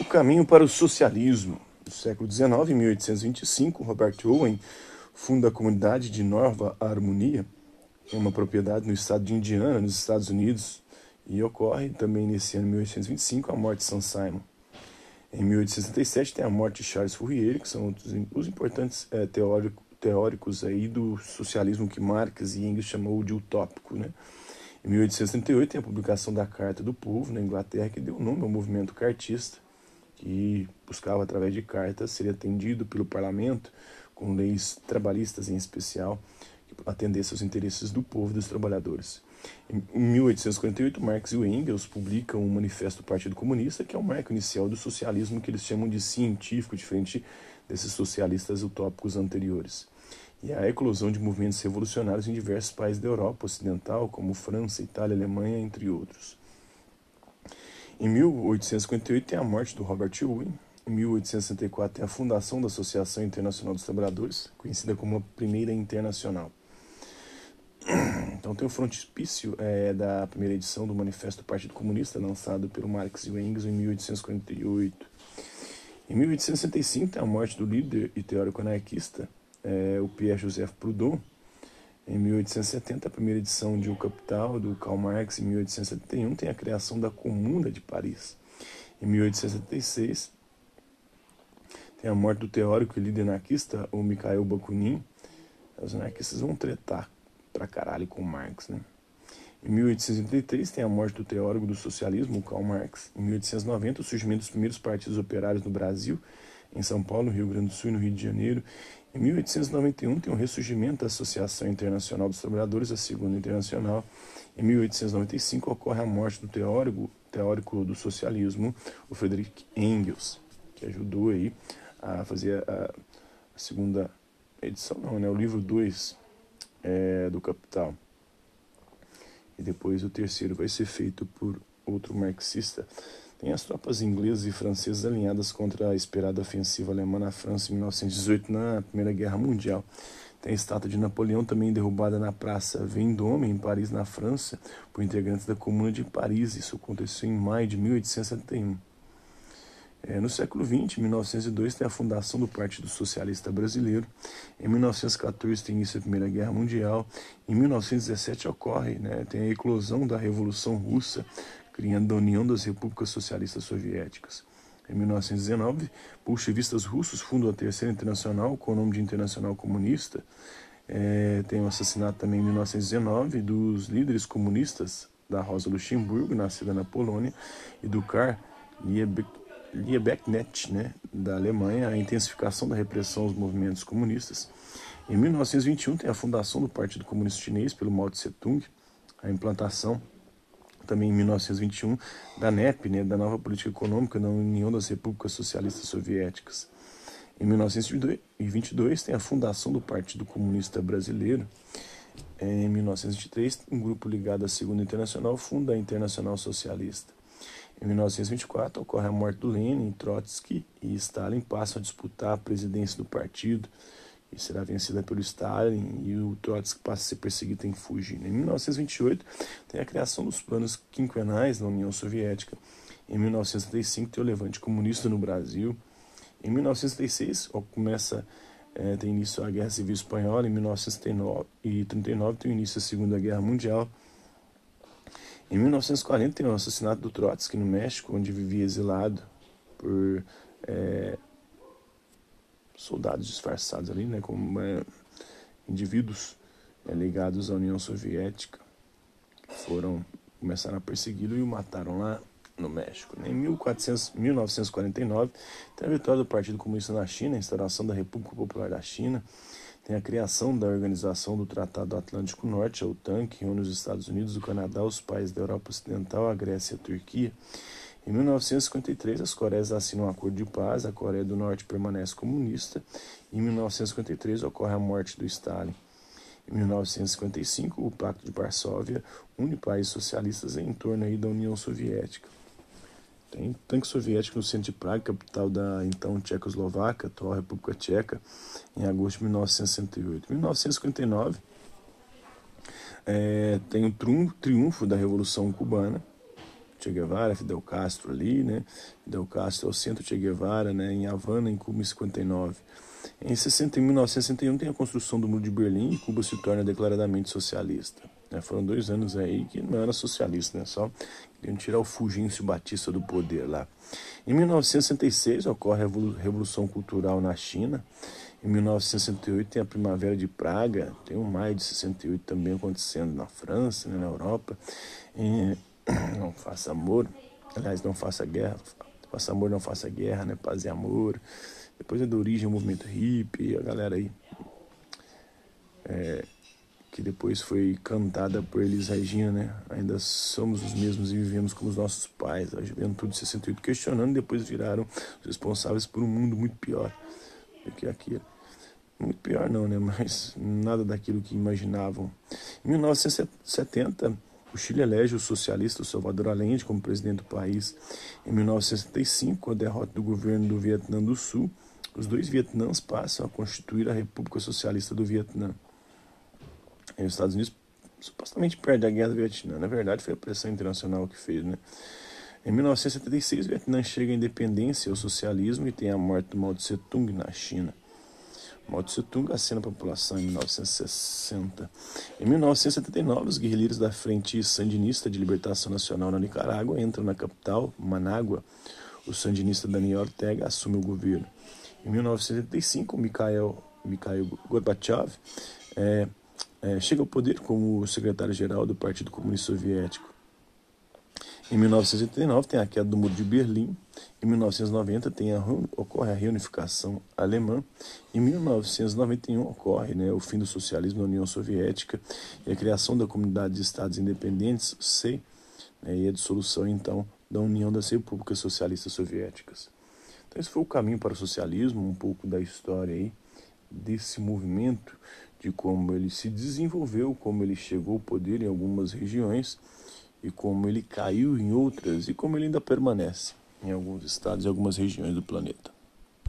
O caminho para o socialismo. No século XIX, em 1825, Robert Owen funda a comunidade de Nova Harmonia, é uma propriedade no estado de Indiana, nos Estados Unidos, e ocorre também nesse ano, 1825, a morte de Sam Simon. Em 1867 tem a morte de Charles Fourier, que são os importantes é, teórico, teóricos aí do socialismo que Marx e Engels chamou de utópico. Né? Em 1838 tem a publicação da Carta do Povo na Inglaterra, que deu nome ao movimento cartista, que buscava, através de cartas, ser atendido pelo parlamento com leis trabalhistas em especial, que atendessem aos interesses do povo e dos trabalhadores. Em 1848, Marx e Engels publicam o um Manifesto do Partido Comunista, que é o marco inicial do socialismo que eles chamam de científico, diferente desses socialistas utópicos anteriores. E a eclosão de movimentos revolucionários em diversos países da Europa Ocidental, como França, Itália, Alemanha, entre outros. Em 1858 tem a morte do Robert Owen. Em 1864 tem a fundação da Associação Internacional dos Trabalhadores, conhecida como a primeira internacional. Então tem o frontispício é, da primeira edição do Manifesto do Partido Comunista, lançado pelo Marx e Engels em 1848. Em 1865 tem a morte do líder e teórico anarquista, é, o Pierre-Joseph Proudhon, em 1870, a primeira edição de O Capital, do Karl Marx, em 1871, tem a criação da Comuna de Paris. Em 1876, tem a morte do teórico e líder anarquista, o Mikhail Bakunin. Os anarquistas vão tretar pra caralho com Marx, né? Em 1883 tem a morte do teórico do socialismo, Karl Marx. Em 1890, o surgimento dos primeiros partidos operários no Brasil, em São Paulo, Rio Grande do Sul e no Rio de Janeiro. Em 1891 tem o ressurgimento da Associação Internacional dos Trabalhadores, a Segunda Internacional. Em 1895 ocorre a morte do teórico, teórico do socialismo, o Friedrich Engels, que ajudou aí a fazer a, a segunda edição, não, né, o livro 2 é, do Capital. E depois o terceiro vai ser feito por outro marxista, tem as tropas inglesas e francesas alinhadas contra a esperada ofensiva alemã na França em 1918, na Primeira Guerra Mundial. Tem a estátua de Napoleão também derrubada na Praça Vendôme, em Paris, na França, por integrantes da Comuna de Paris. Isso aconteceu em maio de 1871. É, no século XX, em 1902, tem a fundação do Partido Socialista Brasileiro. Em 1914, tem início a Primeira Guerra Mundial. Em 1917, ocorre, né, tem a eclosão da Revolução Russa, criando a União das Repúblicas Socialistas Soviéticas. Em 1919, bolchevistas russos fundam a Terceira Internacional com o nome de Internacional Comunista. É, tem o assassinato também em 1919 dos líderes comunistas da Rosa Luxemburgo, nascida na Polônia, e do Karl Liebknecht, né, da Alemanha, a intensificação da repressão aos movimentos comunistas. Em 1921 tem a fundação do Partido Comunista Chinês pelo Mao Tse Tung, a implantação também em 1921, da NEP, né, da nova política econômica da União das Repúblicas Socialistas Soviéticas. Em 1922, tem a fundação do Partido Comunista Brasileiro. Em 1923, um grupo ligado à Segunda Internacional funda a Internacional Socialista. Em 1924, ocorre a morte do Lenin, Trotsky e Stalin passam a disputar a presidência do partido e será vencida pelo Stalin e o Trotsky passa a ser perseguido em fugir. Em 1928 tem a criação dos planos quinquenais na União Soviética. Em 1935 tem o levante comunista no Brasil. Em 1936 começa é, tem início a Guerra Civil Espanhola. Em 1939 tem início da Segunda Guerra Mundial. Em 1940 tem o assassinato do Trotsky no México, onde vivia exilado por é, soldados disfarçados ali, né, como é, indivíduos é, ligados à União Soviética, foram começaram a persegui-lo e o mataram lá no México. Em 1400, 1949, tem a vitória do Partido Comunista na China, a instauração da República Popular da China, tem a criação da Organização do Tratado Atlântico Norte, a OTAN, que une os Estados Unidos, o Canadá, os países da Europa Ocidental, a Grécia e a Turquia. Em 1953, as Coreias assinam um acordo de paz, a Coreia do Norte permanece comunista. Em 1953, ocorre a morte do Stalin. Em 1955, o Pacto de Varsóvia une países socialistas em torno aí da União Soviética. Tem tanque soviético no centro de Praga, capital da então Tchecoslováquia, atual República Tcheca, em agosto de 1968. Em 1959, é, tem o triunfo da Revolução Cubana, Che Guevara, Fidel Castro ali, né? Fidel Castro é o centro Che Guevara, né? Em Havana, em Cuba, em 59. Em 60, 1961 tem a construção do Muro de Berlim e Cuba se torna declaradamente socialista. Né? Foram dois anos aí que não era socialista, né? Só queriam tirar o Fulgêncio Batista do poder lá. Em 1966 ocorre a Revolução Cultural na China. Em 1968 tem a Primavera de Praga, tem o Maio de 68 também acontecendo na França, né, na Europa. E, não faça amor, aliás, não faça guerra, faça amor, não faça guerra, né, paz e amor. Depois é da origem o movimento hippie, a galera aí, é, que depois foi cantada por Elis Regina, né? Ainda somos os mesmos e vivemos como os nossos pais. A juventude de 68 questionando, depois viraram os responsáveis por um mundo muito pior do que aquilo. Muito pior não, né? Mas nada daquilo que imaginavam. Em 1970, o Chile elege o socialista Salvador Allende como presidente do país. Em 1965, com a derrota do governo do Vietnã do Sul, os dois Vietnãs passam a constituir a República Socialista do Vietnã. E os Estados Unidos supostamente perde a guerra do Vietnã. Na verdade, foi a pressão internacional que fez, né? Em 1976, o Vietnã chega à independência ao socialismo e tem a morte do Mao Tse Tung na China. Mao Tse Tung acena a população em 1960. Em 1979, os guerrilheiros da Frente Sandinista de Libertação Nacional na Nicarágua entram na capital, Manágua. O sandinista Daniel Ortega assume o governo. Em 1975, Mikhail, Mikhail Gorbachev é, é, chega ao poder como secretário-geral do Partido Comunista Soviético. Em 1989 tem a queda do Muro de Berlim. Em 1990 tem a, ocorre a reunificação alemã. Em 1991 ocorre né, o fim do socialismo na União Soviética e a criação da Comunidade de Estados Independentes, C, né, e a dissolução então da União das Repúblicas Socialistas Soviéticas. Então esse foi o caminho para o socialismo, um pouco da história aí desse movimento, de como ele se desenvolveu, como ele chegou ao poder em algumas regiões e como ele caiu em outras e como ele ainda permanece em alguns estados e algumas regiões do planeta.